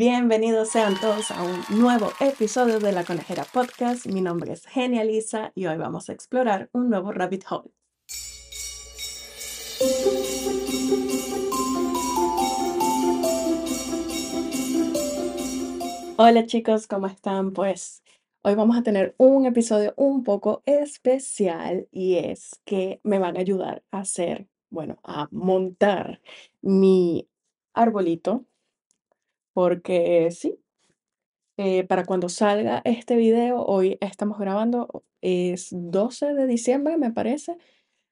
Bienvenidos sean todos a un nuevo episodio de La Conejera Podcast. Mi nombre es Genialisa y hoy vamos a explorar un nuevo rabbit hole. Hola chicos, ¿cómo están? Pues hoy vamos a tener un episodio un poco especial y es que me van a ayudar a hacer, bueno, a montar mi arbolito porque sí, eh, para cuando salga este video, hoy estamos grabando, es 12 de diciembre, me parece.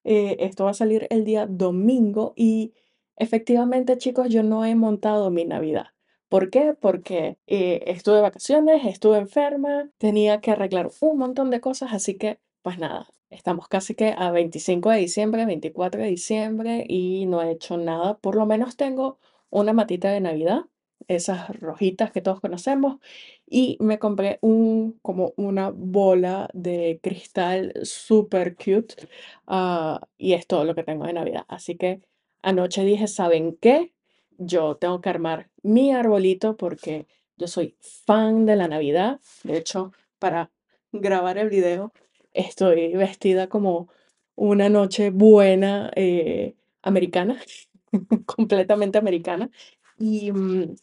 Eh, esto va a salir el día domingo y efectivamente, chicos, yo no he montado mi Navidad. ¿Por qué? Porque eh, estuve de vacaciones, estuve enferma, tenía que arreglar un montón de cosas, así que, pues nada, estamos casi que a 25 de diciembre, 24 de diciembre y no he hecho nada. Por lo menos tengo una matita de Navidad esas rojitas que todos conocemos, y me compré un, como una bola de cristal super cute, ah, y es todo lo que tengo de Navidad. Así que anoche dije, ¿saben qué? Yo tengo que armar mi arbolito porque yo soy fan de la Navidad. De hecho, para grabar el video estoy vestida como una noche buena eh, americana, completamente americana. Y, mm,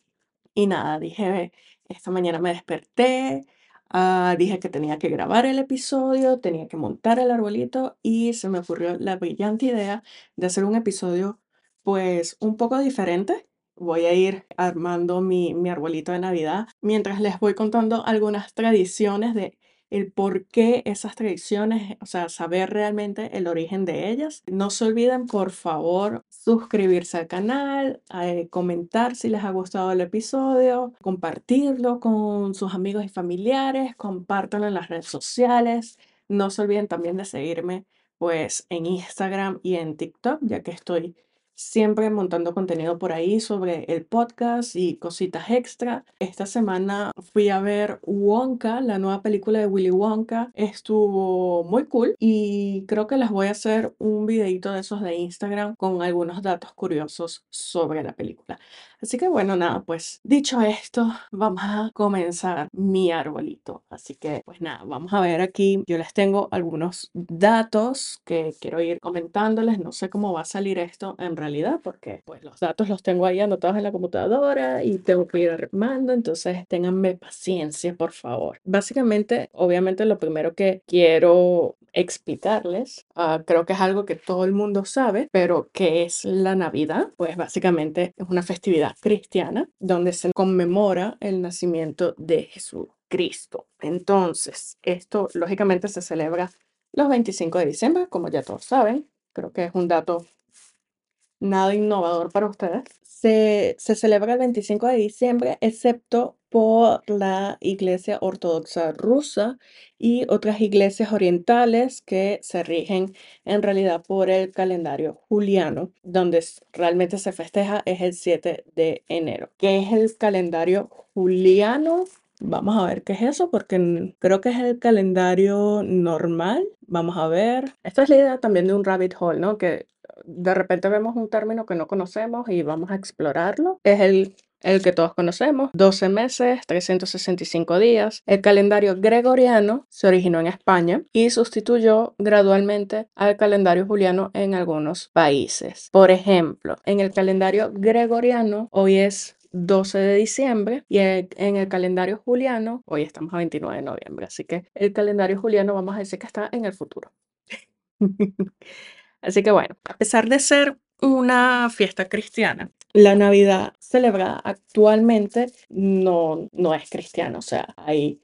y nada, dije, esta mañana me desperté, ah, dije que tenía que grabar el episodio, tenía que montar el arbolito y se me ocurrió la brillante idea de hacer un episodio pues un poco diferente. Voy a ir armando mi, mi arbolito de Navidad mientras les voy contando algunas tradiciones de el por qué esas tradiciones, o sea, saber realmente el origen de ellas. No se olviden, por favor, suscribirse al canal, eh, comentar si les ha gustado el episodio, compartirlo con sus amigos y familiares, compártanlo en las redes sociales. No se olviden también de seguirme pues en Instagram y en TikTok, ya que estoy siempre montando contenido por ahí sobre el podcast y cositas extra. Esta semana fui a ver Wonka, la nueva película de Willy Wonka. Estuvo muy cool y creo que les voy a hacer un videito de esos de Instagram con algunos datos curiosos sobre la película. Así que bueno, nada, pues dicho esto, vamos a comenzar mi arbolito. Así que pues nada, vamos a ver aquí. Yo les tengo algunos datos que quiero ir comentándoles. No sé cómo va a salir esto en realidad porque pues los datos los tengo ahí anotados en la computadora y tengo que ir armando. Entonces ténganme paciencia, por favor. Básicamente, obviamente lo primero que quiero explicarles. Ah, creo que es algo que todo el mundo sabe, pero ¿qué es la Navidad? Pues básicamente es una festividad cristiana donde se conmemora el nacimiento de Jesucristo. Entonces, esto lógicamente se celebra los 25 de diciembre, como ya todos saben. Creo que es un dato nada innovador para ustedes. Se, se celebra el 25 de diciembre, excepto por la Iglesia Ortodoxa rusa y otras iglesias orientales que se rigen en realidad por el calendario juliano, donde realmente se festeja es el 7 de enero. ¿Qué es el calendario juliano? Vamos a ver qué es eso, porque creo que es el calendario normal. Vamos a ver. Esta es la idea también de un rabbit hole, ¿no? Que de repente vemos un término que no conocemos y vamos a explorarlo. Es el el que todos conocemos, 12 meses, 365 días. El calendario gregoriano se originó en España y sustituyó gradualmente al calendario juliano en algunos países. Por ejemplo, en el calendario gregoriano hoy es 12 de diciembre y en el calendario juliano, hoy estamos a 29 de noviembre, así que el calendario juliano vamos a decir que está en el futuro. Así que bueno, a pesar de ser una fiesta cristiana, la Navidad celebrada actualmente no, no es cristiana, o sea, hay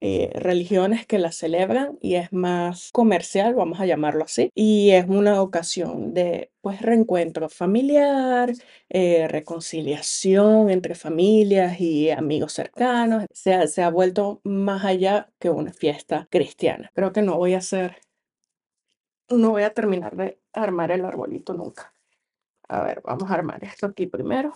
eh, religiones que la celebran y es más comercial, vamos a llamarlo así, y es una ocasión de pues reencuentro familiar, eh, reconciliación entre familias y amigos cercanos, se se ha vuelto más allá que una fiesta cristiana. Creo que no voy a hacer no voy a terminar de armar el arbolito nunca. A ver, vamos a armar esto aquí primero.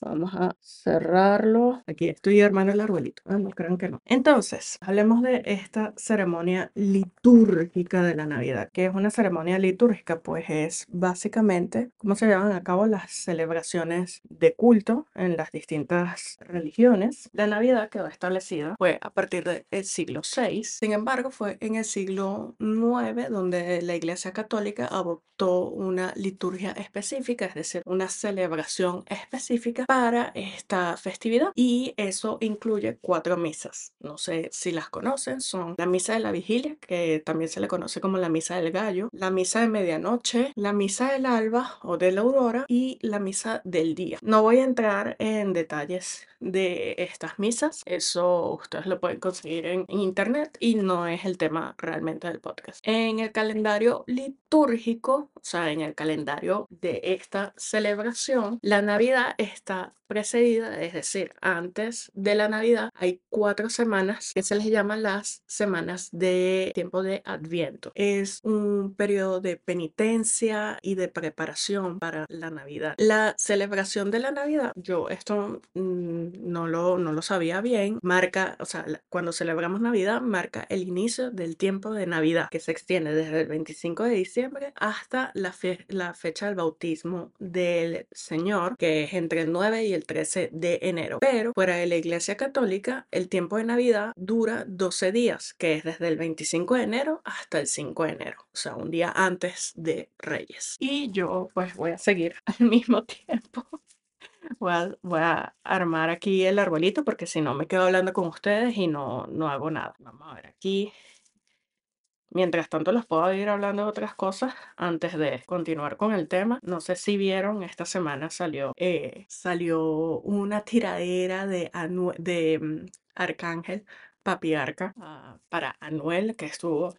Vamos a cerrarlo. Aquí estoy armando el arbolito. Ah, no crean que no. Entonces, hablemos de esta ceremonia litúrgica de la Navidad. ¿Qué es una ceremonia litúrgica? Pues es básicamente cómo se llevan a cabo las celebraciones de culto en las distintas religiones. La Navidad quedó establecida fue a partir del siglo VI. Sin embargo, fue en el siglo IX donde la Iglesia Católica adoptó una liturgia específica, es decir, una celebración específica para esta festividad y eso incluye cuatro misas. No sé si las conocen, son la misa de la vigilia, que también se le conoce como la misa del gallo, la misa de medianoche, la misa del alba o de la aurora y la misa del día. No voy a entrar en detalles de estas misas, eso ustedes lo pueden conseguir en, internet y no es el tema realmente del podcast. En el calendario litúrgico, o sea, en el calendario de esta celebración, la Navidad está precedida, es decir, antes de la Navidad, hay cuatro semanas que se les llaman las semanas de tiempo de Adviento. Es un periodo de penitencia y de preparación para la Navidad. La celebración de la Navidad, yo esto mm, no, lo, no lo sabía bien, marca, o sea, cuando celebramos Navidad, marca el inicio del tiempo de Navidad, que se extiende desde el 25 de diciembre hasta la, fe la fecha del bautismo del Señor, que es entre el 9 y el 13 de enero. Pero fuera de la Iglesia Católica, el tiempo de Navidad dura 12 días, que es desde el 25 de enero hasta el 5 de enero, o sea, un día antes de Reyes. Y yo pues voy a seguir al mismo tiempo. Voy a, voy a armar aquí el arbolito porque si no me quedo hablando con ustedes y no, no hago nada. Vamos a ver aquí. Mientras tanto, les puedo ir hablando de otras cosas antes de continuar con el tema. No sé si vieron, esta semana salió, eh, salió una tiradera de, de mm, Arcángel Papiarca uh, para Anuel, que estuvo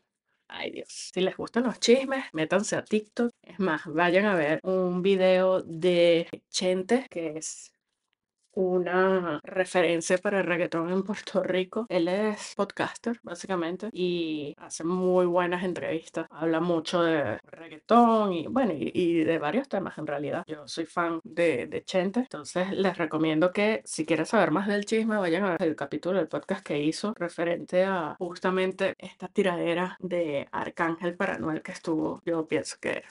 Ay Dios, si les gustan los chismes, métanse a TikTok. Es más, vayan a ver un video de Chente, que es una referencia para el reggaetón en Puerto Rico. Él es podcaster, básicamente, y hace muy buenas entrevistas. Habla mucho de reggaetón y, bueno, y, de varios temas en realidad. Yo soy fan de, de, Chente, entonces les recomiendo que si quieren saber más del chisme, vayan a ver el capítulo del podcast que hizo referente a justamente esta tiradera de Arcángel para Noel que estuvo, yo pienso que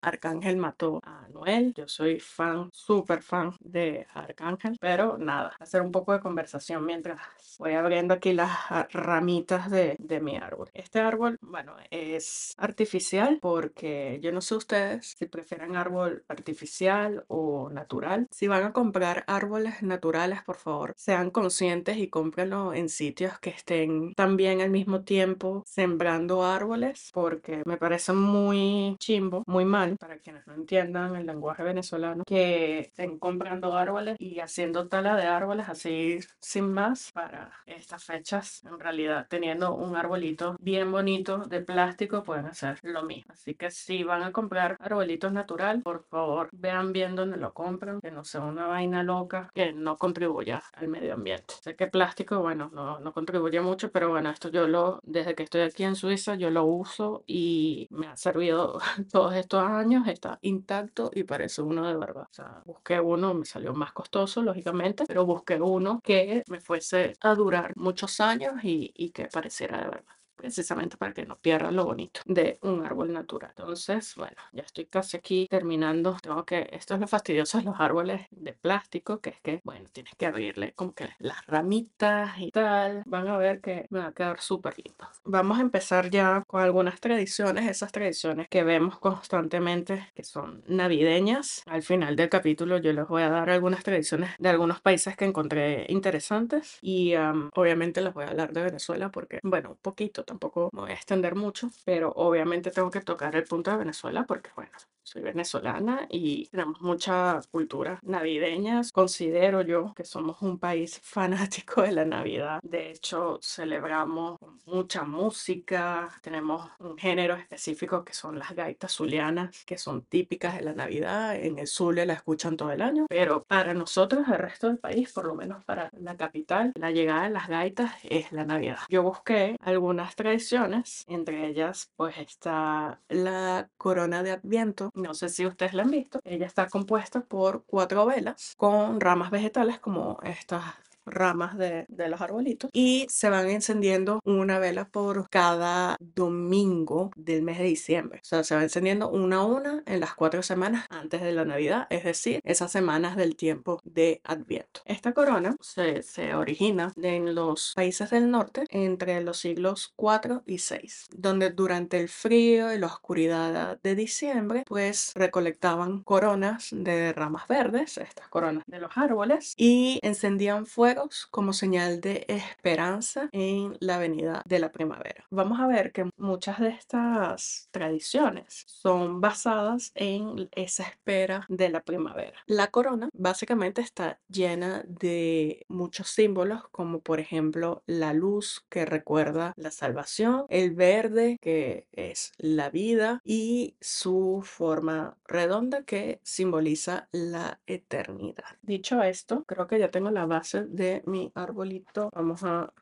Arcángel mató a Noel. Yo soy fan, súper fan de Arcángel, pero nada, hacer un poco de conversación mientras voy abriendo aquí las ramitas de, de, mi árbol. Este árbol, bueno, es artificial porque yo no sé ustedes si prefieren árbol artificial o natural. Si van a comprar árboles naturales, por favor, sean conscientes y cómprenlo en sitios que estén también al mismo tiempo sembrando árboles porque me parece muy chimbo, muy mal para quienes no entiendan el lenguaje venezolano, que estén comprando árboles y haciendo tala de árboles así sin más para estas fechas. En realidad, teniendo un arbolito bien bonito de plástico, pueden hacer lo mismo. Así que si van a comprar arbolitos natural, por favor, vean bien dónde lo compran, que no sea una vaina loca que no contribuya al medio ambiente. Sé que plástico, bueno, no, no contribuye mucho, pero bueno, esto yo lo, desde que estoy aquí en Suiza, yo lo uso y me ha servido todos estos años años está intacto y parece uno de verdad. O sea, busqué uno, me salió más costoso, lógicamente, pero busqué uno que me fuese a durar muchos años y, y que pareciera de verdad precisamente para que no pierda lo bonito de un árbol natural. Entonces, bueno, ya estoy casi aquí terminando. Tengo que, esto es lo fastidioso de los árboles de plástico, que es que, bueno, tienes que abrirle como que las ramitas y tal. Van a ver que me va a quedar súper lindo. Vamos a empezar ya con algunas tradiciones, esas tradiciones que vemos constantemente, que son navideñas. Al final del capítulo yo les voy a dar algunas tradiciones de algunos países que encontré interesantes y obviamente les voy a hablar de Venezuela porque, bueno, un poquito tampoco me voy a extender mucho, pero obviamente tengo que tocar el punto de Venezuela porque, bueno, soy venezolana y tenemos mucha cultura navideña. Considero yo que somos un país fanático de la Navidad. De hecho, celebramos mucha música. Tenemos un género específico que son las gaitas zulianas, que son típicas de la Navidad. En el Zulia la escuchan todo el año. Pero para nosotros, el resto del país, por lo menos para la capital, la llegada de las gaitas es la Navidad. Yo busqué algunas tradiciones, entre ellas pues está la corona de Adviento No sé si ustedes la han visto. Ella está compuesta por cuatro velas con ramas vegetales como estas ramas de, los arbolitos y se van encendiendo una vela por cada domingo del mes de diciembre. O sea, se va encendiendo una a una en las cuatro semanas antes de la Navidad, es decir, esas semanas del tiempo de Adviento. Esta corona se, se origina en los países del norte entre los siglos 4 y 6, donde durante el frío y la oscuridad de diciembre, pues recolectaban coronas de ramas verdes, estas coronas de los árboles, y encendían fuegos como señal de esperanza en la venida de la primavera. Vamos a ver que muchas de estas tradiciones son basadas en esa espera de la primavera. La corona básicamente está llena de muchos símbolos como por ejemplo la luz que recuerda la salvación, el verde que es la vida y su forma redonda que simboliza la eternidad. Dicho esto, creo que ya tengo la base de mi arbolito. Vamos a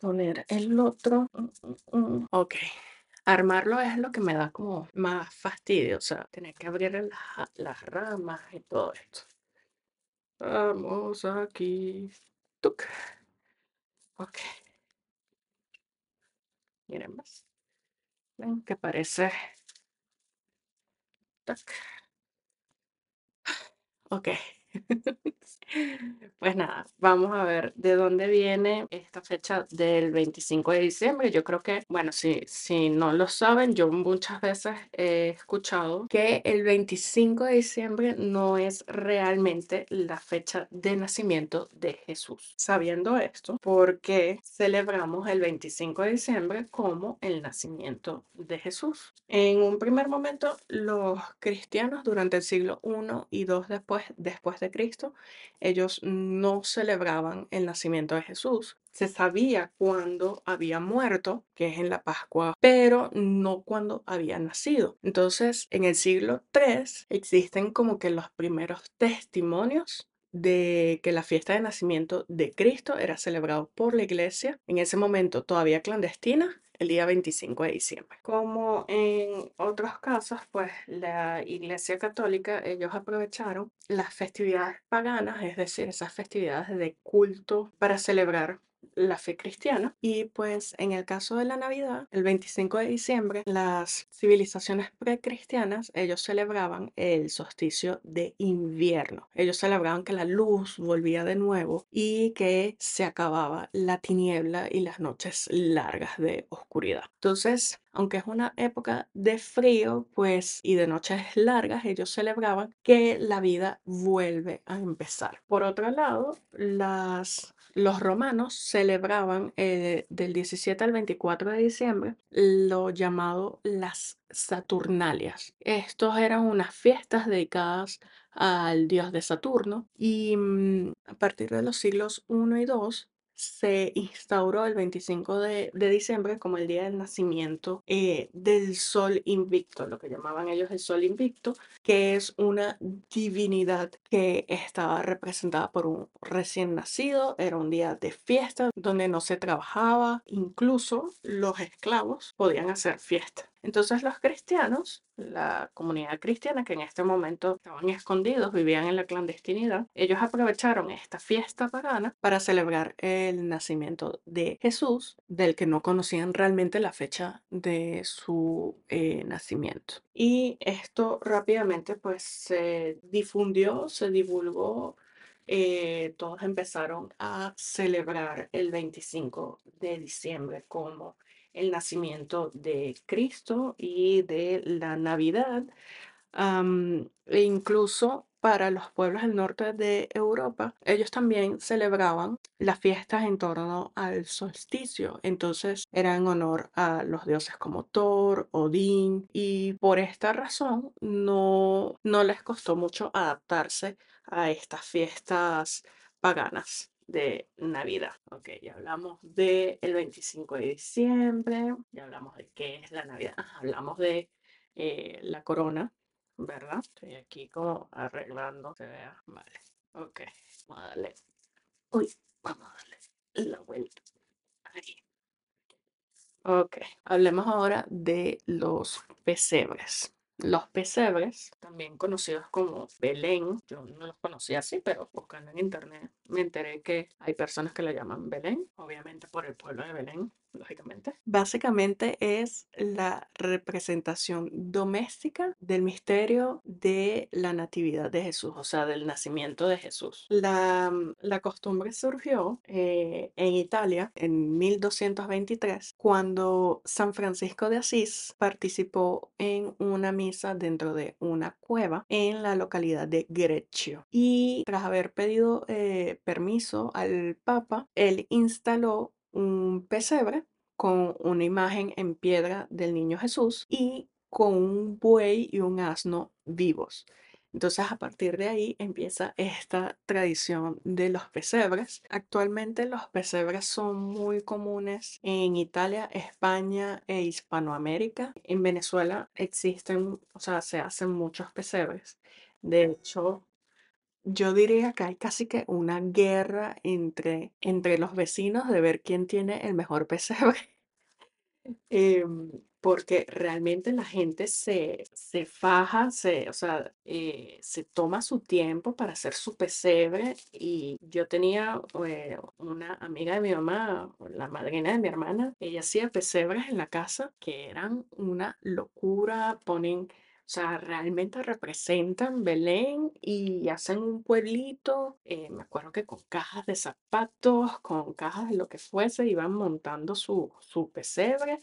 poner el otro. Ok. Armarlo es lo que me da como más fastidio, o sea, tener que abrir las, las ramas y todo esto. Vamos aquí. Tuc. Ok. Miren más. Ven que parece. Ok. Pues nada, vamos a ver de dónde viene esta fecha del 25 de diciembre. Yo creo que, bueno, si, si no lo saben, yo muchas veces he escuchado que el 25 de diciembre no es realmente la fecha de nacimiento de Jesús. Sabiendo esto, ¿por qué celebramos el 25 de diciembre como el nacimiento de Jesús? En un primer momento, los cristianos durante el siglo I y II después, después Cristo, ellos no celebraban el nacimiento de Jesús. Se sabía cuándo había muerto, que es en la Pascua, pero no cuándo había nacido. Entonces, en el siglo III existen como que los primeros testimonios de que la fiesta de nacimiento de Cristo era celebrado por la iglesia, en ese momento todavía clandestina, el día 25 de diciembre. Como en otros casos, pues la Iglesia Católica, ellos aprovecharon las festividades paganas, es decir, esas festividades de culto para celebrar la fe cristiana. Y pues en el caso de la Navidad, el 25 de diciembre, las civilizaciones precristianas, ellos celebraban el solsticio de invierno. Ellos celebraban que la luz volvía de nuevo y que se acababa la tiniebla y las noches largas de oscuridad. Entonces, aunque es una época de frío, pues, y de noches largas, ellos celebraban que la vida vuelve a empezar. Por otro lado, los romanos celebraban eh, del 17 al 24 de diciembre lo llamado las Saturnalias. Estos eran unas fiestas dedicadas al dios de Saturno y mm, a partir de los siglos I y II se instauró el 25 de, diciembre como el día del nacimiento eh, del Sol Invicto, lo que llamaban ellos el Sol Invicto, que es una divinidad que estaba representada por un recién nacido, era un día de fiesta donde no se trabajaba, incluso los esclavos podían hacer fiesta. Entonces los cristianos, la comunidad cristiana que en este momento estaban escondidos, vivían en la clandestinidad, ellos aprovecharon esta fiesta pagana para celebrar el nacimiento de Jesús, del que no conocían realmente la fecha de su eh, nacimiento. Y esto rápidamente pues se difundió, se divulgó eh, todos empezaron a celebrar el 25 de diciembre como el nacimiento de Cristo y de la Navidad. e incluso para los pueblos del norte de Europa, ellos también celebraban las fiestas en torno al solsticio. Entonces era en honor a los dioses como Thor, Odín, y por esta razón no, no les costó mucho adaptarse a estas fiestas paganas de Navidad. Ok, ya hablamos del el 25 de diciembre, ya hablamos de qué es la Navidad, hablamos de eh, la corona, ¿verdad? Estoy aquí como arreglando, se vea, vale. Ok, vamos a darle, uy, vamos a darle la vuelta. Ahí. Ok, hablemos ahora de los pesebres. Los pesebres, también conocidos como Belén, yo no los conocía así, pero buscando en internet me enteré que hay personas que lo llaman Belén, obviamente por el pueblo de Belén, lógicamente. Básicamente es la representación doméstica del misterio de la natividad de Jesús, o sea, del nacimiento de Jesús. La, mm, la costumbre surgió eh, en Italia en 1223, cuando San Francisco de Asís participó en una misa dentro de una cueva en la localidad de Greccio. Y tras haber pedido eh, permiso al Papa, él instaló un pesebre con una imagen en piedra del niño Jesús y con un buey y un asno vivos. Entonces a partir de ahí empieza esta tradición de los pesebres. Actualmente los pesebres son muy comunes en Italia, España e Hispanoamérica. En Venezuela existen, o sea, se hacen muchos pesebres. De hecho, yo diría que hay casi que una guerra entre, entre los vecinos de ver quién tiene el mejor pesebre. Em, porque realmente la gente se, se faja, se, o sea, eh, se toma su tiempo para hacer su pesebre. Y yo tenía eh, una amiga de mi mamá, la madrina de mi hermana, ella hacía pesebres en la casa que eran una locura, ponen sea, realmente representan Belén y hacen un pueblito. eh, me acuerdo que con cajas de zapatos, con cajas de lo que fuese, iban montando su, su pesebre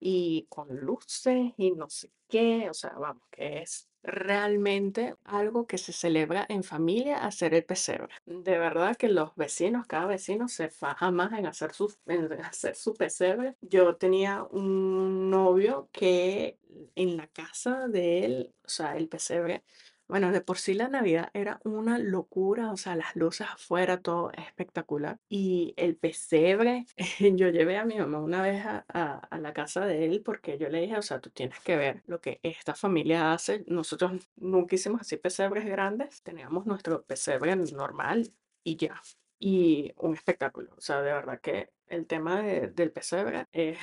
y con luces y no sé qué. O sea, vamos, que es realmente algo que se celebra en familia, hacer el pesebre. De verdad que los vecinos, cada vecino se faja más en hacer su, en hacer su pesebre. Yo tenía un novio que en la casa de él, o sea, el pesebre, bueno, de por sí la Navidad era una locura, o sea, las luces afuera, todo espectacular. Y el pesebre, yo llevé a mi mamá una vez a, a- la casa de él porque yo le dije, o sea, tú tienes que ver lo que esta familia hace. Nosotros nunca hicimos así pesebres grandes, teníamos nuestro pesebre normal y ya. Y un espectáculo, o sea, de verdad que el tema de- del pesebre es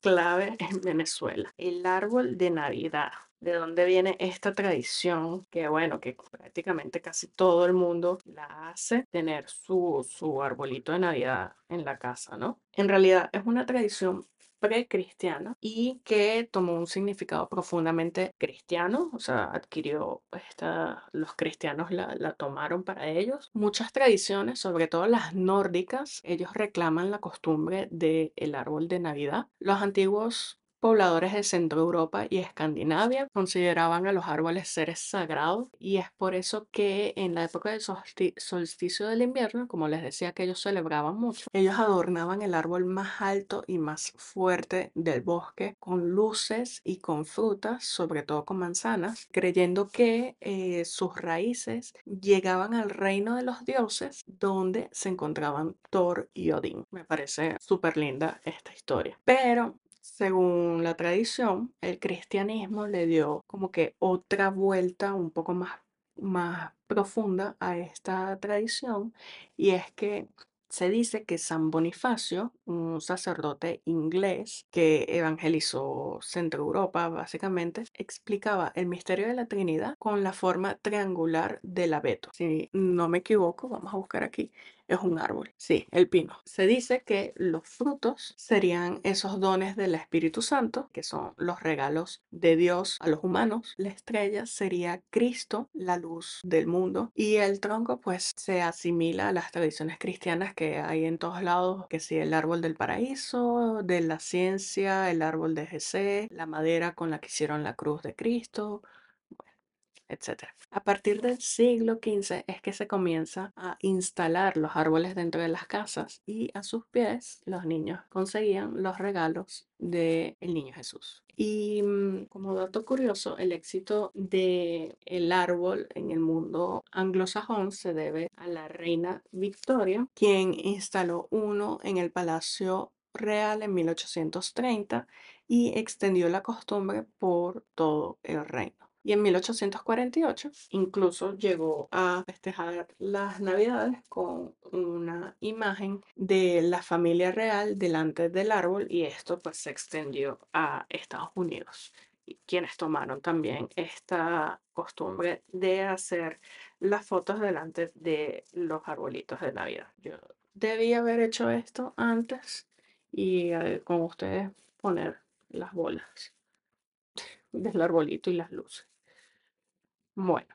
clave en Venezuela. El árbol de Navidad. ¿De dónde viene esta tradición? Que bueno, que prácticamente casi todo el mundo la hace, tener su, su arbolito de Navidad en la casa, ¿no? En realidad es una tradición precristiana y que tomó un significado profundamente cristiano, o sea, adquirió esta, los cristianos la, la tomaron para ellos. Muchas tradiciones, sobre todo las nórdicas, ellos reclaman la costumbre del árbol de Navidad. Los antiguos pobladores de Centro Europa y Escandinavia consideraban a los árboles seres sagrados y es por eso que en la época del solsti- solsticio del invierno, como les decía que ellos celebraban mucho, ellos adornaban el árbol más alto y más fuerte del bosque con luces y con frutas, sobre todo con manzanas, creyendo que eh, sus raíces llegaban al reino de los dioses donde se encontraban Thor y Odín. Me parece súper linda esta historia. Pero según la tradición, el cristianismo le dio como que otra vuelta un poco más, más profunda a esta tradición y es que se dice que San Bonifacio, un sacerdote inglés que evangelizó Centro Europa básicamente, explicaba el misterio de la Trinidad con la forma triangular del abeto. Si no me equivoco, vamos a buscar aquí es un árbol. Sí, el pino. Se dice que los frutos serían esos dones del Espíritu Santo, que son los regalos de Dios a los humanos. La estrella sería Cristo, la luz del mundo. Y el tronco pues se asimila a las tradiciones cristianas que hay en todos lados, que si el árbol del paraíso, de la ciencia, el árbol de Jesé, la madera con la que hicieron la cruz de Cristo, etcétera. A partir del siglo XV es que se comienza a instalar los árboles dentro de las casas y a sus pies los niños conseguían los regalos del niño Jesús. Y mm, como dato curioso, el éxito del el árbol en el mundo anglosajón se debe a la reina Victoria, quien instaló uno en el Palacio Real en 1830 y extendió la costumbre por todo el reino. Y en 1848 incluso llegó a festejar las Navidades con una imagen de la familia real delante del árbol y esto pues se extendió a Estados Unidos, quienes tomaron también esta costumbre de hacer las fotos delante de los arbolitos de Navidad. Yo debí haber hecho esto antes y eh, con ustedes poner las bolas del arbolito y las luces. Bueno,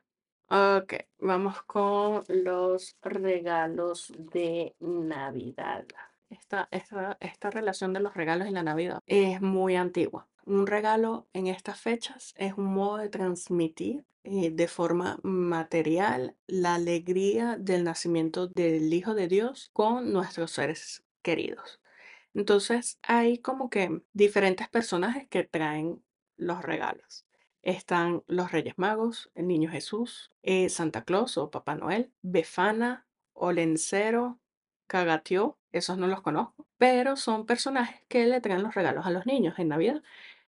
ok, vamos con los regalos de Navidad. Esta, esta, esta relación de los regalos y la Navidad es muy antigua. Un regalo en estas fechas es un modo de transmitir eh, de forma material la alegría del nacimiento del Hijo de Dios con nuestros seres queridos. Entonces hay como que diferentes personajes que traen los regalos. Están los Reyes Magos, el Niño Jesús, eh, Santa Claus o Papá Noel, Befana, Olencero, Cagatió, esos no los conozco, pero son personajes que le traen los regalos a los niños en Navidad.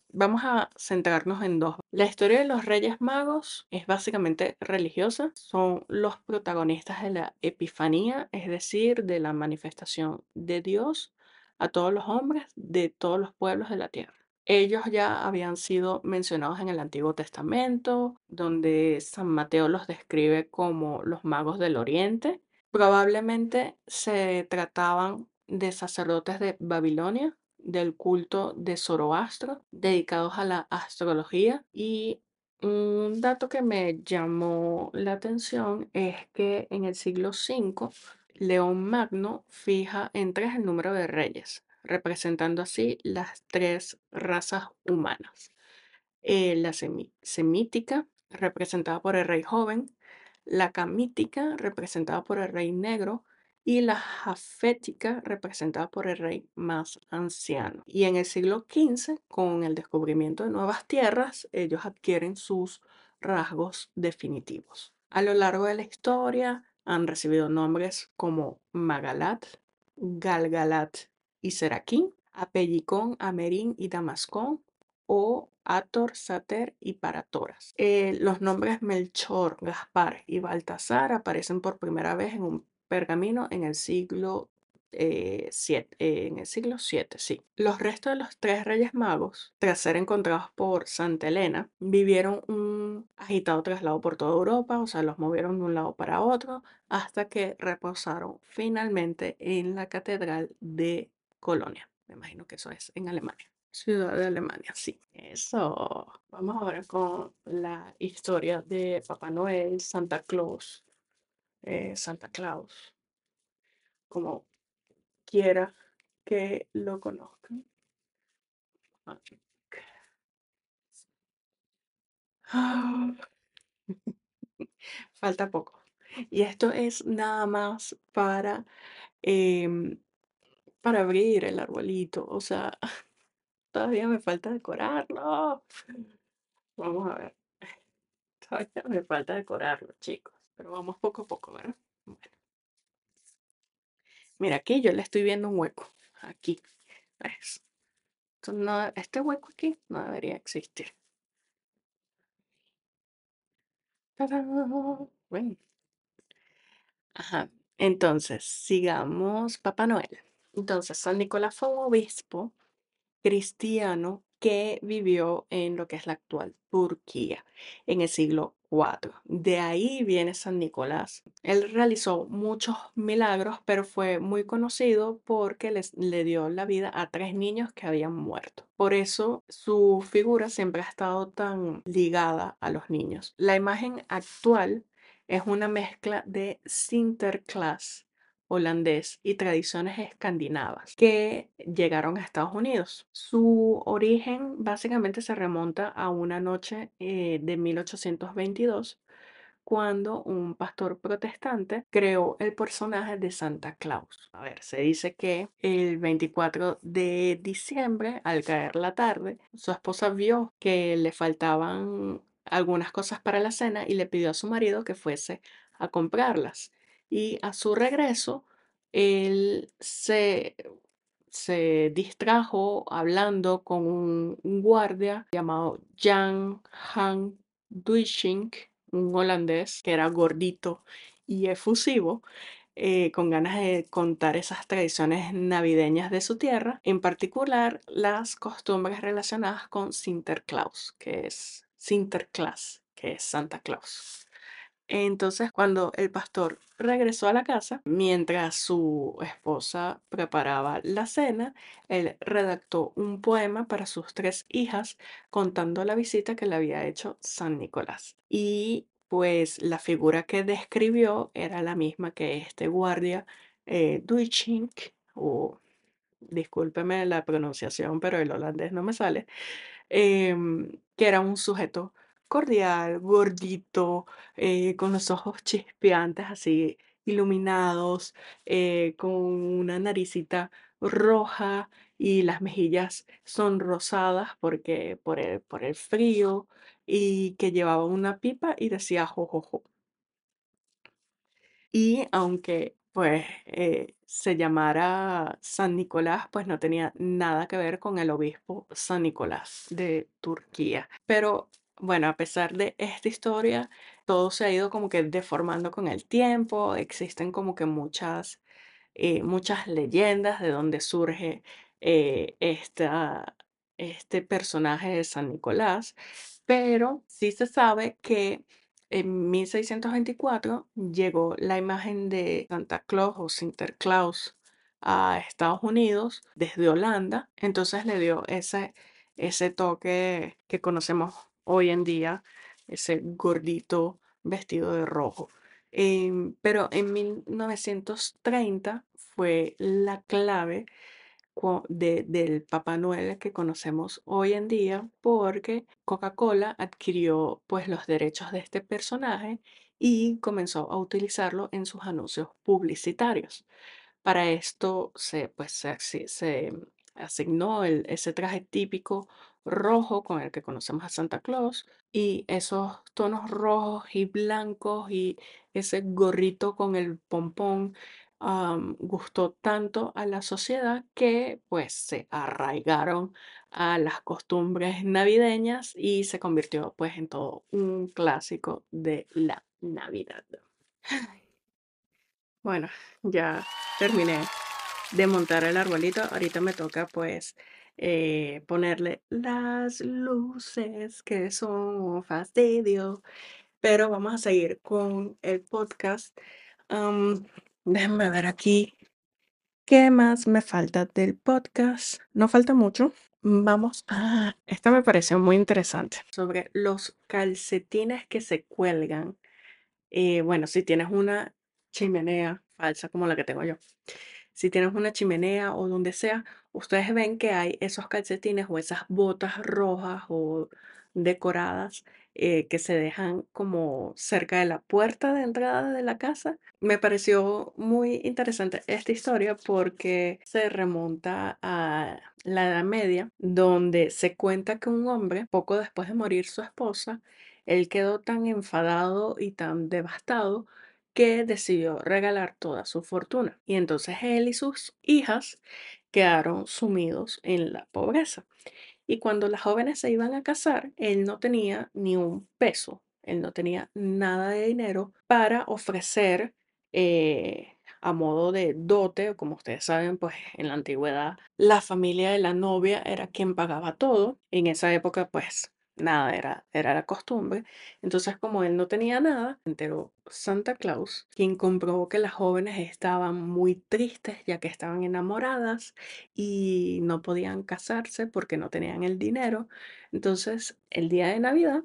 Vamos a centrarnos en dos. La historia de los Reyes Magos es básicamente religiosa. Son los protagonistas de la Epifanía, es decir, de la manifestación de Dios a todos los hombres de todos los pueblos de la tierra. Ellos ya habían sido mencionados en el Antiguo Testamento, donde San Mateo los describe como los magos del Oriente. Probablemente se trataban de sacerdotes de Babilonia, del culto de Zoroastro, dedicados a la astrología. Y un dato que me llamó la atención es que en el siglo V, León Magno fija en tres el número de reyes, representando así las tres razas humanas. Eh, la semítica, representada por el rey joven, la camítica, representada por el rey negro, y la jafética, representada por el rey más anciano. Y en el siglo XV, con el descubrimiento de nuevas tierras, ellos adquieren sus rasgos definitivos. A lo largo de la historia han recibido nombres como Magalat, Galgalat y Seraquín, Apellicón, Amerin y Damascón, o Ator, Sater y Paratoras. Eh, los nombres Melchor, Gaspar y Baltasar aparecen por primera vez en un pergamino en el siglo eh, eh, en el siglo VII, sí. Los restos de los tres reyes magos, tras ser encontrados por Santa Elena, vivieron un agitado traslado por toda Europa, o sea, los movieron de un lado para otro, hasta que reposaron finalmente en la Catedral de Colonia. Me imagino que eso es en Alemania. Ciudad de Alemania, sí. Eso. Vamos ahora con la historia de Papá Noel, Santa Claus, eh, Santa Claus, como quiera que lo conozcan. Falta poco. Y esto es nada más para, em, para abrir el arbolito. O sea, todavía me falta decorarlo. Vamos a ver. Todavía me falta decorarlo, chicos. Pero vamos poco a poco, ¿verdad? Bueno. Mira, aquí yo le estoy viendo un hueco. Aquí. ¿Ves? este hueco aquí no debería existir. Bueno. Ajá. Entonces, sigamos. Papá Noel. Entonces, San Nicolás fue un obispo cristiano que vivió en lo que es la actual Turquía en el siglo IV. De ahí viene San Nicolás. Él realizó muchos milagros, pero fue muy conocido porque les, le dio la vida a tres niños que habían muerto. Por eso su figura siempre ha estado tan ligada a los niños. La imagen actual es una mezcla de Sinterklaas holandés y tradiciones escandinavas que llegaron a Estados Unidos. Su origen básicamente se remonta a una noche eh, de 1822 cuando un pastor protestante creó el personaje de Santa Claus. A ver, se dice que el 24 de diciembre, al caer la tarde, su esposa vio que le faltaban algunas cosas para la cena y le pidió a su marido que fuese a comprarlas y a su regreso, él se, se distrajo hablando con un, guardia llamado Jan Han Duishink, un holandés que era gordito y efusivo, eh, con ganas de contar esas tradiciones navideñas de su tierra, en particular las costumbres relacionadas con Sinterklaas, que es Sinterklaas, que es Santa Claus. Entonces, cuando el pastor regresó a la casa, mientras su esposa preparaba la cena, él redactó un poema para sus tres hijas contando la visita que le había hecho San Nicolás. Y pues la figura que describió era la misma que este guardia eh, o discúlpeme la pronunciación, pero el holandés no me sale, em, que era un sujeto cordial, gordito, eh, con los ojos chispeantes, así iluminados, eh, con una naricita roja y las mejillas sonrosadas porque por el, por el frío y que llevaba una pipa y decía jojojo. Y aunque pues eh, se llamara San Nicolás, pues no tenía nada que ver con el obispo San Nicolás de Turquía. Pero bueno, a pesar de esta historia, todo se ha ido como que deformando con el tiempo, existen como que muchas, eh, muchas leyendas de dónde surge eh, este personaje de San Nicolás, pero sí se sabe que en 1624 llegó la imagen de Santa Claus o Sinterklaas a Estados Unidos desde Holanda, entonces le dio ese, ese toque que conocemos hoy en día, ese gordito vestido de rojo. Em, pero en 1930 fue la clave del Papá Noel que conocemos hoy en día porque Coca-Cola adquirió pues los derechos de este personaje y comenzó a utilizarlo en sus anuncios publicitarios. Para esto se, pues, se, se asignó el- ese traje típico rojo con el que conocemos a Santa Claus y esos tonos rojos y blancos y ese gorrito con el pompón am, gustó tanto a la sociedad que pues se arraigaron a las costumbres navideñas y se convirtió pues en todo un clásico de la Navidad. Bueno, ya terminé de montar el arbolito. Ahorita me toca pues eh, ponerle las luces que son un fastidio. Pero vamos a seguir con el podcast. Am, déjenme ver aquí qué más me falta del podcast. No falta mucho. Vamos a... Esta me pareció muy interesante. Sobre los calcetines que se cuelgan. Eh, bueno, si tienes una chimenea falsa como la que tengo yo. Si tienes una chimenea o donde sea, ustedes ven que hay esos calcetines o esas botas rojas o decoradas eh, que se dejan como cerca de la puerta de entrada de la casa. Me pareció muy interesante esta historia porque se remonta a la Edad Media, donde se cuenta que un hombre, poco después de morir su esposa, él quedó tan enfadado y tan devastado que decidió regalar toda su fortuna. Y entonces él y sus hijas quedaron sumidos en la pobreza. Y cuando las jóvenes se iban a casar, él no tenía ni un peso, él no tenía nada de dinero para ofrecer eh, a modo de dote, como ustedes saben, pues en la antigüedad la familia de la novia era quien pagaba todo. En esa época, pues nada, era, era la costumbre. Entonces, como él no tenía nada, enteró Santa Claus, quien comprobó que las jóvenes estaban muy tristes ya que estaban enamoradas y no podían casarse porque no tenían el dinero. Entonces, el día de Navidad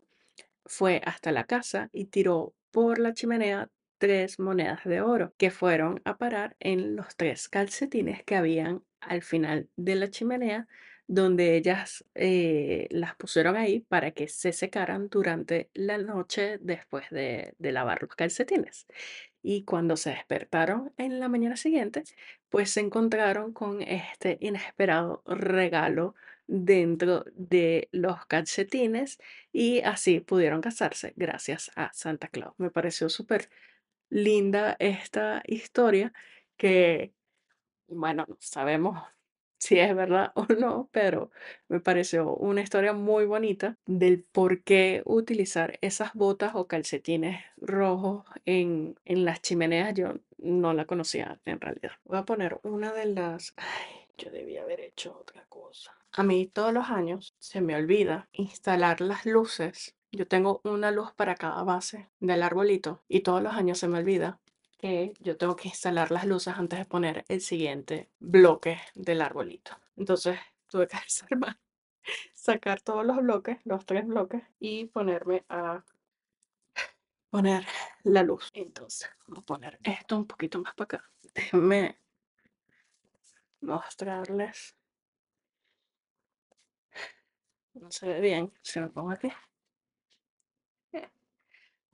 fue hasta la casa y tiró por la chimenea tres monedas de oro que fueron a parar en los tres calcetines que habían al final de la chimenea, donde ellas eh, las pusieron ahí para que se secaran durante la noche después de, de lavar los calcetines. Y cuando se despertaron en la mañana siguiente, pues se encontraron con este inesperado regalo dentro de los calcetines y así pudieron casarse gracias a Santa Claus. Me pareció súper linda esta historia que, bueno, sabemos si es verdad o no, pero me pareció una historia muy bonita del por qué utilizar esas botas o calcetines rojos en, en las chimeneas. Yo no la conocía en realidad. Voy a poner una de las... Ay, yo debía haber hecho otra cosa. A mí todos los años se me olvida instalar las luces. Yo tengo una luz para cada base del arbolito y todos los años se me olvida que yo tengo que instalar las luces antes de poner el siguiente bloque del arbolito. Entonces tuve que desarmar, sacar todos los bloques, los tres bloques, y ponerme a poner la luz. Entonces, vamos a poner esto un poquito más para acá. Déjenme mostrarles. No se ve bien si lo pongo aquí.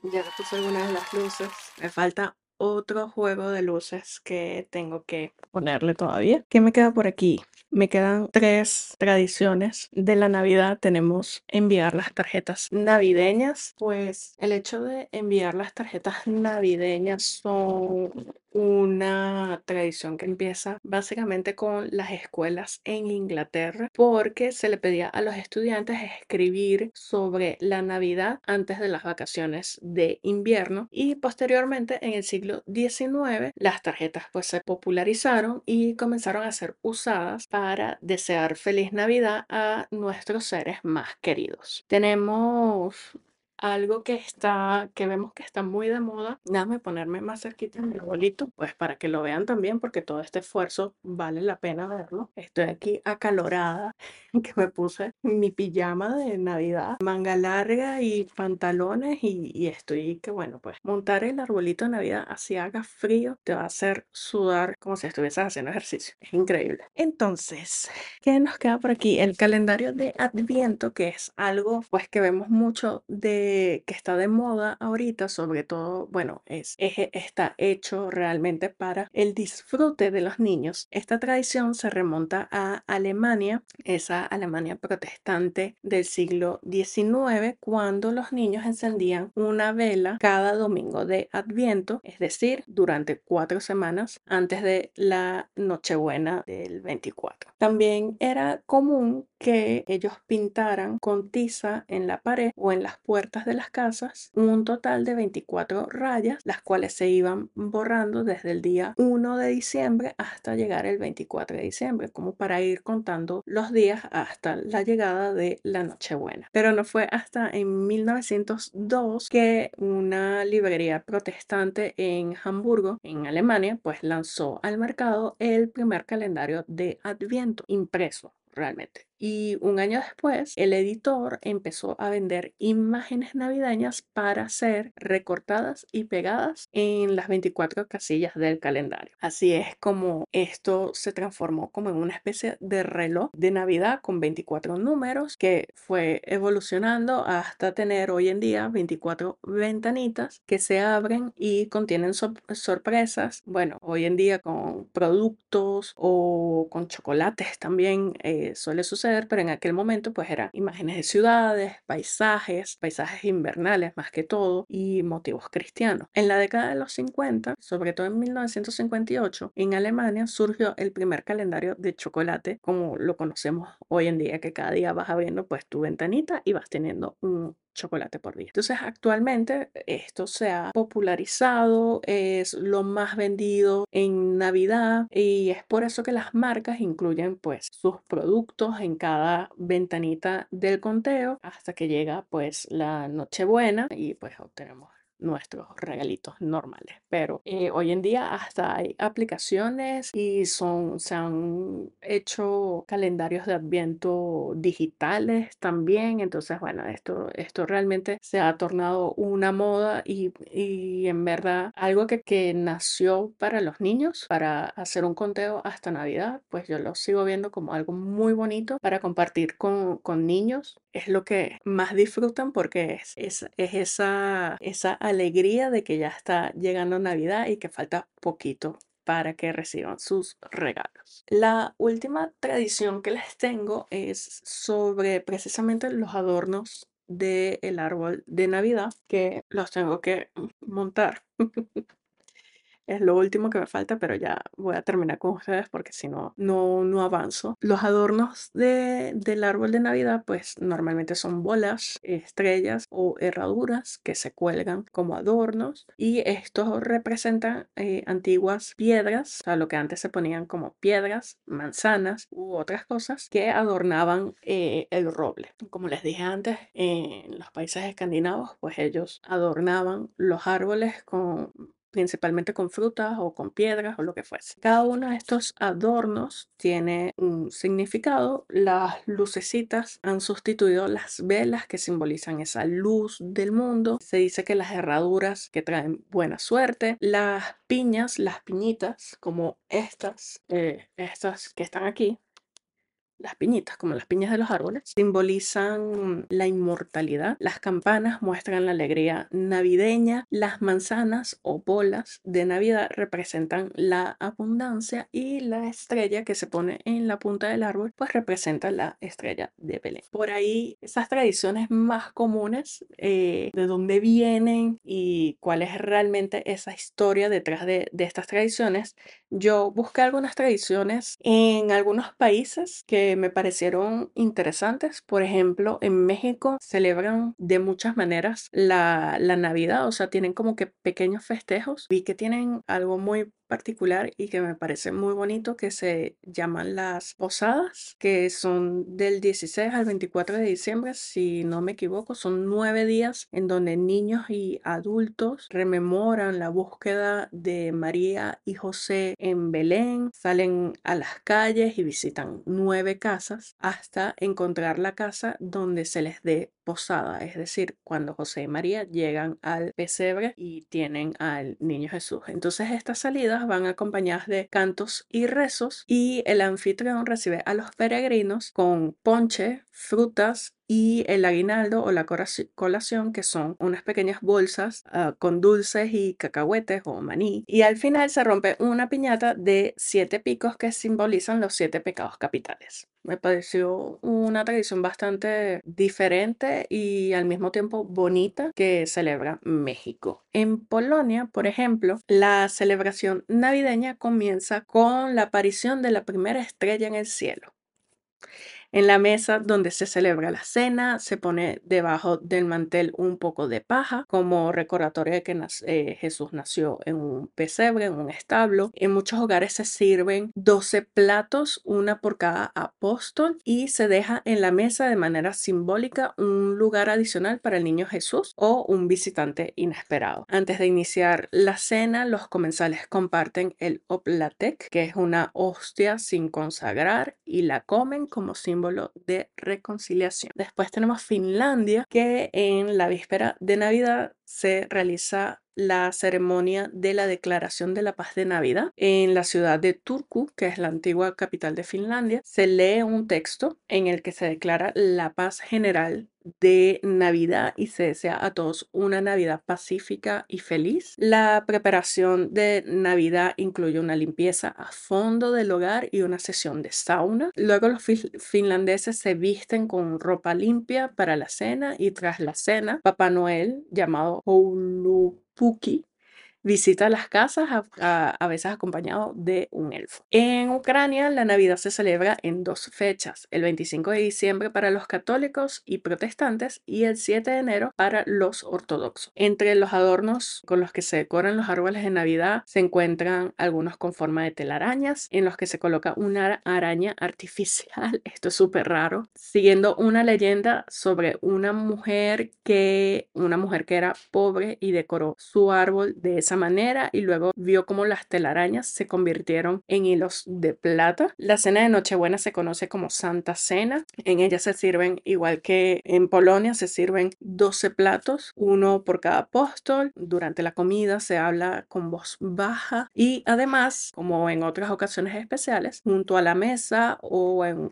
Ya le puse algunas de las luces. Me falta otro juego de luces que tengo que ponerle todavía. ¿Qué me queda por aquí? Me quedan tres tradiciones de la Navidad. Tenemos enviar las tarjetas navideñas. Pues el hecho de enviar las tarjetas navideñas son una tradición que empieza básicamente con las escuelas en Inglaterra porque se le pedía a los estudiantes escribir sobre la Navidad antes de las vacaciones de invierno y posteriormente en el siglo XIX las tarjetas pues se popularizaron y comenzaron a ser usadas para desear feliz Navidad a nuestros seres más queridos. Tenemos algo que está, que vemos que está muy de moda, déjame ponerme más cerquita en mi arbolito, pues para que lo vean también, porque todo este esfuerzo vale la pena verlo. Estoy aquí acalorada, que me puse mi pijama de Navidad, manga larga y pantalones y, y estoy que bueno, pues montar el arbolito de Navidad así haga frío, te va a hacer sudar como si estuvieses haciendo ejercicio. Es increíble. Entonces, ¿qué nos queda por aquí? El calendario de Adviento, que es algo pues que vemos mucho de que está de moda ahorita, sobre todo, bueno, es, es- está hecho realmente para el disfrute de los niños. Esta tradición se remonta a Alemania, esa Alemania protestante del siglo XIX, cuando los niños encendían una vela cada domingo de Adviento, es decir, durante cuatro semanas antes de la Nochebuena del 24. También era común que ellos pintaran con tiza en la pared o en las puertas de las casas un total de 24 rayas, las cuales se iban borrando desde el día 1 de diciembre hasta llegar el 24 de diciembre, como para ir contando los días hasta la llegada de la Nochebuena. Pero no fue hasta en 1902 que una librería protestante en Hamburgo, en Alemania, pues lanzó al mercado el primer calendario de Adviento impreso realmente. Y un año después, el editor empezó a vender imágenes navideñas para ser recortadas y pegadas en las 24 casillas del calendario. Así es como esto se transformó como en una especie de reloj de Navidad con 24 números que fue evolucionando hasta tener hoy en día 24 ventanitas que se abren y contienen sor- sorpresas. Bueno, hoy en día con productos o con chocolates también eh, suele suceder, pero en aquel momento pues eran imágenes de ciudades, paisajes, paisajes invernales más que todo y motivos cristianos. En la década de los 50, sobre todo en 1958, en Alemania surgió el primer calendario de chocolate como lo conocemos hoy en día, que cada día vas abriendo pues tu ventanita y vas teniendo un chocolate por día. Entonces, actualmente esto se ha popularizado, es lo más vendido en Navidad y es por eso que las marcas incluyen pues sus productos en cada ventanita del conteo hasta que llega pues la Nochebuena y pues obtenemos nuestros regalitos normales. Pero eh, hoy en día hasta hay aplicaciones y son, se han hecho calendarios de adviento digitales también. Entonces, bueno, esto, esto realmente se ha tornado una moda y, y en verdad algo que, que nació para los niños, para hacer un conteo hasta Navidad, pues yo lo sigo viendo como algo muy bonito para compartir con, con niños. Es lo que más disfrutan porque es, es, es esa, esa alegría de que ya está llegando Navidad y que falta poquito para que reciban sus regalos. La última tradición que les tengo es sobre precisamente los adornos del árbol de Navidad que los tengo que montar. es lo último que me falta, pero ya voy a terminar con ustedes porque si no, no, no avanzo. Los adornos de, del árbol de Navidad, pues normalmente son bolas, estrellas o herraduras que se cuelgan como adornos y estos representan eh, antiguas piedras, o sea, lo que antes se ponían como piedras, manzanas u otras cosas que adornaban eh, el roble. Como les dije antes, en los países escandinavos, pues ellos adornaban los árboles con principalmente con frutas o con piedras o lo que fuese. Cada uno de estos adornos tiene un significado. Las lucecitas han sustituido las velas que simbolizan esa luz del mundo. Se dice que las herraduras que traen buena suerte. Las piñas, las piñitas, como estas, eh, estas que están aquí, las piñitas, como las piñas de los árboles, simbolizan la inmortalidad. Las campanas muestran la alegría navideña. Las manzanas o bolas de Navidad representan la abundancia y la estrella que se pone en la punta del árbol, pues representa la estrella de Belén. Por ahí, esas tradiciones más comunes, eh, de dónde vienen y cuál es realmente esa historia detrás de, de estas tradiciones, yo busqué algunas tradiciones en algunos países que me parecieron interesantes. Por ejemplo, en México celebran de muchas maneras la, la Navidad, o sea, tienen como que pequeños festejos. Vi que tienen algo muy particular y que me parece muy bonito que se llaman las posadas, que son del 16 al 24 de diciembre, si no me equivoco, son nueve días en donde niños y adultos rememoran la búsqueda de María y José en Belén, salen a las calles y visitan nueve casas hasta encontrar la casa donde se les dé posada, es decir, cuando José y María llegan al pesebre y tienen al niño Jesús. Entonces estas salidas van acompañadas de cantos y rezos y el anfitrión recibe a los peregrinos con ponche, frutas y el aguinaldo o la colación, que son unas pequeñas bolsas uh, con dulces y cacahuetes o maní. Y al final se rompe una piñata de siete picos que simbolizan los siete pecados capitales. Me pareció una tradición bastante diferente y al mismo tiempo bonita que celebra México. En Polonia, por ejemplo, la celebración navideña comienza con la aparición de la primera estrella en el cielo. En la mesa donde se celebra la cena se pone debajo del mantel un poco de paja como recordatorio de que eh, Jesús nació en un pesebre, en un establo. En muchos hogares se sirven 12 platos, una por cada apóstol, y se deja en la mesa de manera simbólica un lugar adicional para el niño Jesús o un visitante inesperado. Antes de iniciar la cena, los comensales comparten el oplatek, que es una hostia sin consagrar, y la comen como símbolo de reconciliación. Después tenemos Finlandia, que en la víspera de Navidad se realiza la ceremonia de la Declaración de la Paz de Navidad en la ciudad de Turku, que es la antigua capital de Finlandia. Se lee un texto en el que se declara la paz general de Navidad y se desea a todos una Navidad pacífica y feliz. La preparación de Navidad incluye una limpieza a fondo del hogar y una sesión de sauna. Luego los finlandeses se visten con ropa limpia para la cena y tras la cena, Papá Noel, llamado PUC. Visita las casas, a, veces acompañado de un elfo. En Ucrania, la Navidad se celebra en dos fechas, el 25 de diciembre para los católicos y protestantes y el 7 de enero para los ortodoxos. Entre los adornos con los que se decoran los árboles de Navidad se encuentran algunos con forma de telarañas, en los que se coloca una araña artificial, esto es súper raro, siguiendo una leyenda sobre una mujer que, una mujer que era pobre y decoró su árbol de esa manera y luego vio cómo las telarañas se convirtieron en hilos de plata. La cena de Nochebuena se conoce como Santa Cena. En ella se sirven, igual que en Polonia, se sirven 12 platos, uno por cada apóstol. Durante la comida se habla con voz baja y además, como en otras ocasiones especiales, junto a la mesa o en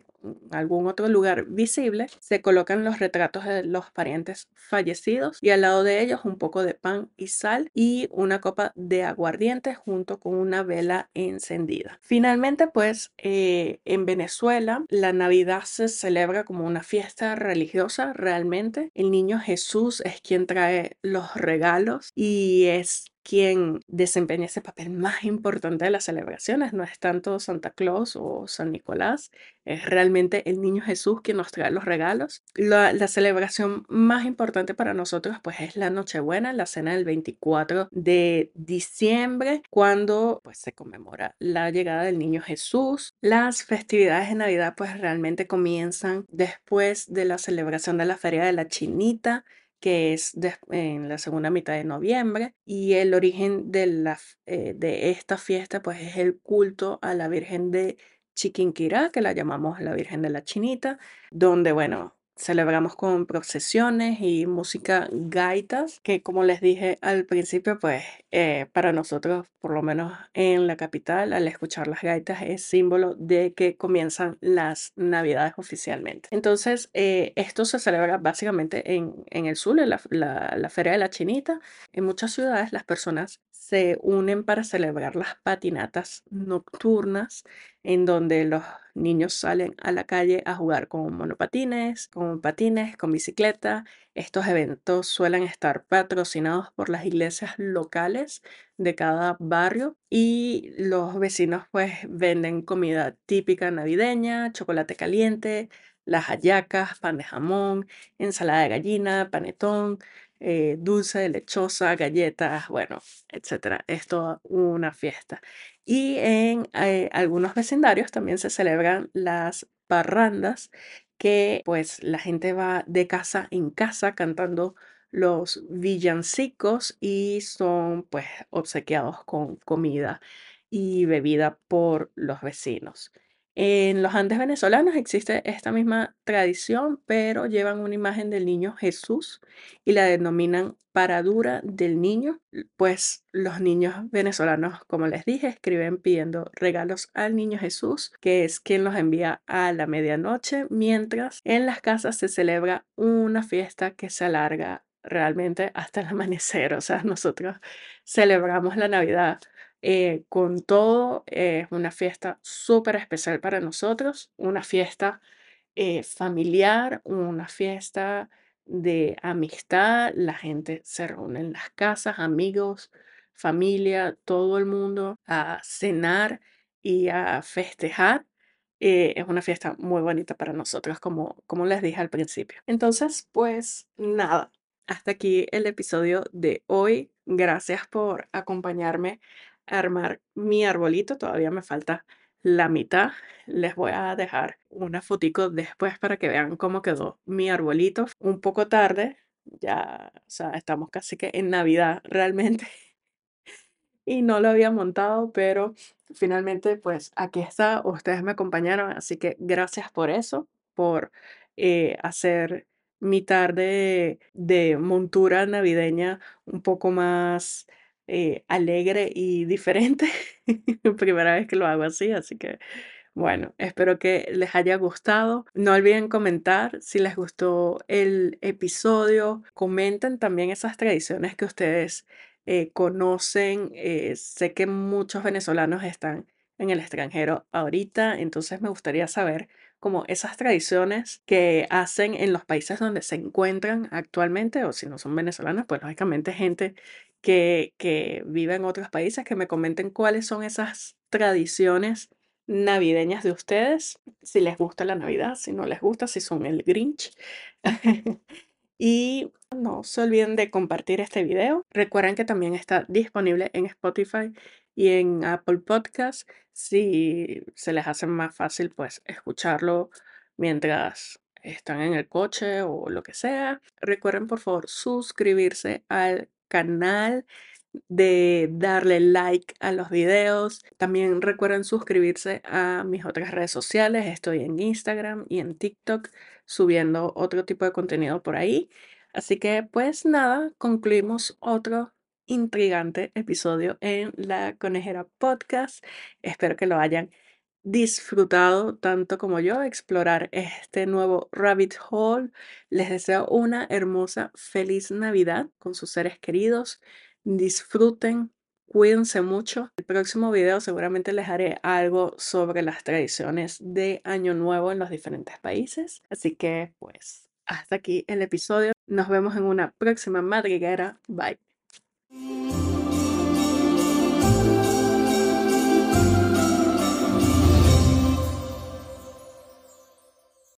algún otro lugar visible, se colocan los retratos de los parientes fallecidos y al lado de ellos un poco de pan y sal y una copa de aguardiente junto con una vela encendida. Finalmente, pues eh, en Venezuela la Navidad se celebra como una fiesta religiosa realmente. El niño Jesús es quien trae los regalos y es quien desempeña ese papel más importante de las celebraciones. No es tanto Santa Claus o San Nicolás, es realmente el niño Jesús quien nos trae los regalos. La, celebración más importante para nosotros pues es la Nochebuena, la cena del 24 de diciembre, cuando pues se conmemora la llegada del niño Jesús. Las festividades de Navidad pues realmente comienzan después de la celebración de la Feria de la Chinita, que es en la segunda mitad de noviembre, y el origen de, la, eh, de esta fiesta pues es el culto a la Virgen de Chiquinquirá, que la llamamos la Virgen de la Chinita, donde, bueno, celebramos con procesiones y música gaitas, que como les dije al principio, pues eh, para nosotros, por lo menos en la capital, al escuchar las gaitas es símbolo de que comienzan las navidades oficialmente. Entonces, eh, esto se celebra básicamente en, en el sur, en la, la, la Feria de la Chinita. En muchas ciudades las personas se unen para celebrar las patinatas nocturnas en donde los niños salen a la calle a jugar con monopatines, con patines, con bicicleta. Estos eventos suelen estar patrocinados por las iglesias locales de cada barrio y los vecinos pues venden comida típica navideña, chocolate caliente, las hallacas, pan de jamón, ensalada de gallina, panetón, eh, dulce lechosa, galletas, bueno, etcétera. Es toda una fiesta. Y en eh, algunos vecindarios también se celebran las parrandas, que pues la gente va de casa en casa cantando los villancicos y son pues obsequiados con comida y bebida por los vecinos. En los Andes venezolanos existe esta misma tradición, pero llevan una imagen del niño Jesús y la denominan paradura del niño, pues los niños venezolanos, como les dije, escriben pidiendo regalos al niño Jesús, que es quien los envía a la medianoche, mientras en las casas se celebra una fiesta que se alarga realmente hasta el amanecer. O sea, nosotros celebramos la Navidad eh, con todo, es una fiesta súper especial para nosotros, una fiesta eh, familiar, una fiesta de amistad, la gente se reúne en las casas, amigos, familia, todo el mundo a cenar y a festejar. Eh, es una fiesta muy bonita para nosotros, como, como les dije al principio. Entonces, pues nada, hasta aquí el episodio de hoy. Gracias por acompañarme armar mi arbolito. Todavía me falta la mitad. Les voy a dejar una fotico después para que vean cómo quedó mi arbolito. Un poco tarde, ya, o sea, estamos casi que en Navidad realmente. y no lo había montado, pero finalmente pues aquí está. Ustedes me acompañaron, así que gracias por eso, por eh, hacer mi tarde de montura navideña un poco más eh, alegre y diferente. Primera vez que lo hago así, así que bueno, espero que les haya gustado. No olviden comentar si les gustó el episodio. Comenten también esas tradiciones que ustedes eh, conocen. Eh, sé que muchos venezolanos están en el extranjero ahorita, entonces me gustaría saber como esas tradiciones que hacen en los países donde se encuentran actualmente, o si no son venezolanos, pues lógicamente gente que, que vive en otros países, que me comenten cuáles son esas tradiciones navideñas de ustedes, si les gusta la Navidad, si no les gusta, si son el Grinch. y no se olviden de compartir este video. Recuerden que también está disponible en Spotify y en Apple Podcast si se les hace más fácil pues escucharlo mientras están en el coche o lo que sea. Recuerden por favor suscribirse al canal de darle like a los videos. También recuerden suscribirse a mis otras redes sociales. Estoy en Instagram y en TikTok subiendo otro tipo de contenido por ahí. Así que pues nada, concluimos otro intrigante episodio en La Conejera Podcast. Espero que lo hayan disfrutado tanto como yo explorar este nuevo rabbit hole. Les deseo una hermosa, feliz Navidad con sus seres queridos. Disfruten, cuídense mucho. El próximo video seguramente les haré algo sobre las tradiciones de Año Nuevo en los diferentes países. Así que pues hasta aquí el episodio. Nos vemos en una próxima madriguera. Bye.